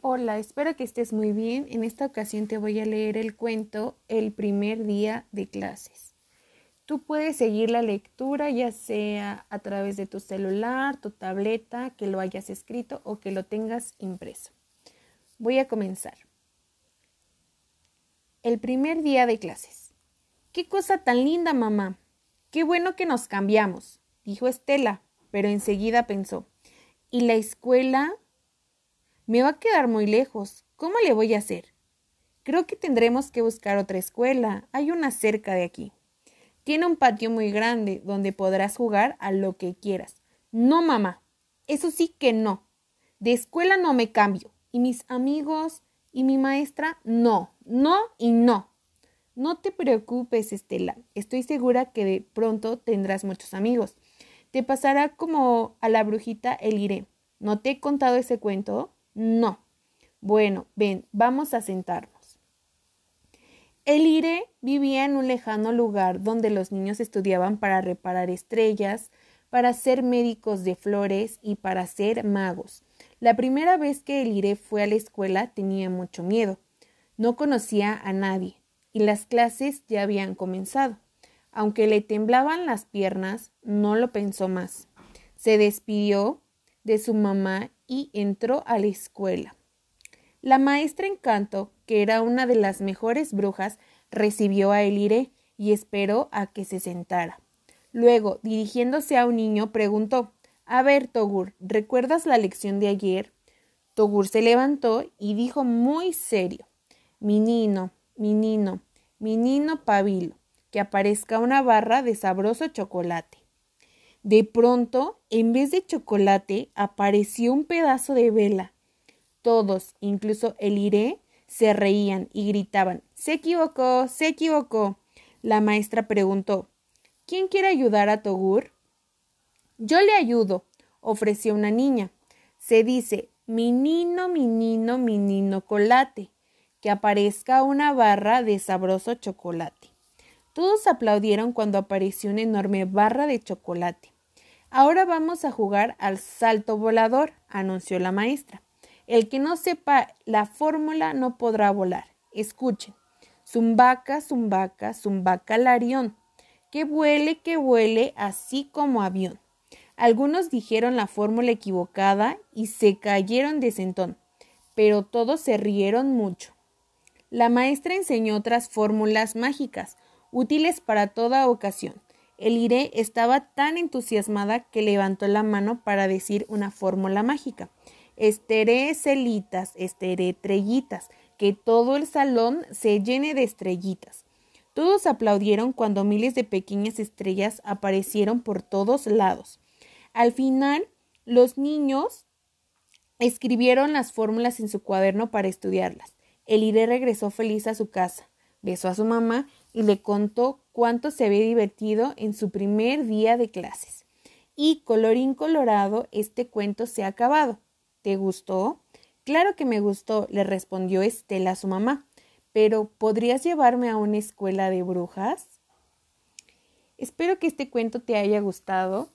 Hola, espero que estés muy bien. En esta ocasión te voy a leer el cuento El primer día de clases. Tú puedes seguir la lectura ya sea a través de tu celular, tu tableta, que lo hayas escrito o que lo tengas impreso. Voy a comenzar. El primer día de clases. ¡Qué cosa tan linda, mamá! ¡Qué bueno que nos cambiamos! dijo Estela, pero enseguida pensó. ¿Y la escuela? Me va a quedar muy lejos. ¿Cómo le voy a hacer? Creo que tendremos que buscar otra escuela. Hay una cerca de aquí. Tiene un patio muy grande donde podrás jugar a lo que quieras. No, mamá. Eso sí que no. De escuela no me cambio. Y mis amigos y mi maestra, no, no y no. No te preocupes, Estela. Estoy segura que de pronto tendrás muchos amigos. Te pasará como a la brujita el iré. ¿No te he contado ese cuento? No. Bueno, ven, vamos a sentarnos. El Ire vivía en un lejano lugar donde los niños estudiaban para reparar estrellas, para ser médicos de flores y para ser magos. La primera vez que el Ire fue a la escuela tenía mucho miedo. No conocía a nadie y las clases ya habían comenzado. Aunque le temblaban las piernas, no lo pensó más. Se despidió de su mamá y entró a la escuela. La maestra Encanto, que era una de las mejores brujas, recibió a Elire y esperó a que se sentara. Luego, dirigiéndose a un niño, preguntó A ver, Togur, ¿recuerdas la lección de ayer? Togur se levantó y dijo muy serio Mi nino, mi nino, mi nino pabilo, que aparezca una barra de sabroso chocolate. De pronto, en vez de chocolate, apareció un pedazo de vela. Todos, incluso el iré, se reían y gritaban Se equivocó, se equivocó. La maestra preguntó ¿Quién quiere ayudar a Togur? Yo le ayudo, ofreció una niña. Se dice Menino, menino, menino colate, que aparezca una barra de sabroso chocolate. Todos aplaudieron cuando apareció una enorme barra de chocolate. Ahora vamos a jugar al salto volador, anunció la maestra. El que no sepa la fórmula no podrá volar. Escuchen. Zumbaca, zumbaca, zumbaca larión. Que vuele, que vuele, así como avión. Algunos dijeron la fórmula equivocada y se cayeron de sentón, pero todos se rieron mucho. La maestra enseñó otras fórmulas mágicas, útiles para toda ocasión. El Iré estaba tan entusiasmada que levantó la mano para decir una fórmula mágica. Esteré celitas, esteré trellitas, que todo el salón se llene de estrellitas. Todos aplaudieron cuando miles de pequeñas estrellas aparecieron por todos lados. Al final, los niños escribieron las fórmulas en su cuaderno para estudiarlas. El Iré regresó feliz a su casa, besó a su mamá y le contó cuánto se había divertido en su primer día de clases. Y colorín colorado, este cuento se ha acabado. ¿Te gustó? Claro que me gustó, le respondió Estela a su mamá. Pero ¿podrías llevarme a una escuela de brujas? Espero que este cuento te haya gustado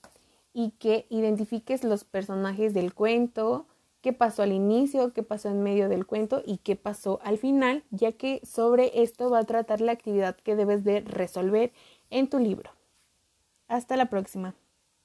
y que identifiques los personajes del cuento, qué pasó al inicio, qué pasó en medio del cuento y qué pasó al final, ya que sobre esto va a tratar la actividad que debes de resolver en tu libro. Hasta la próxima.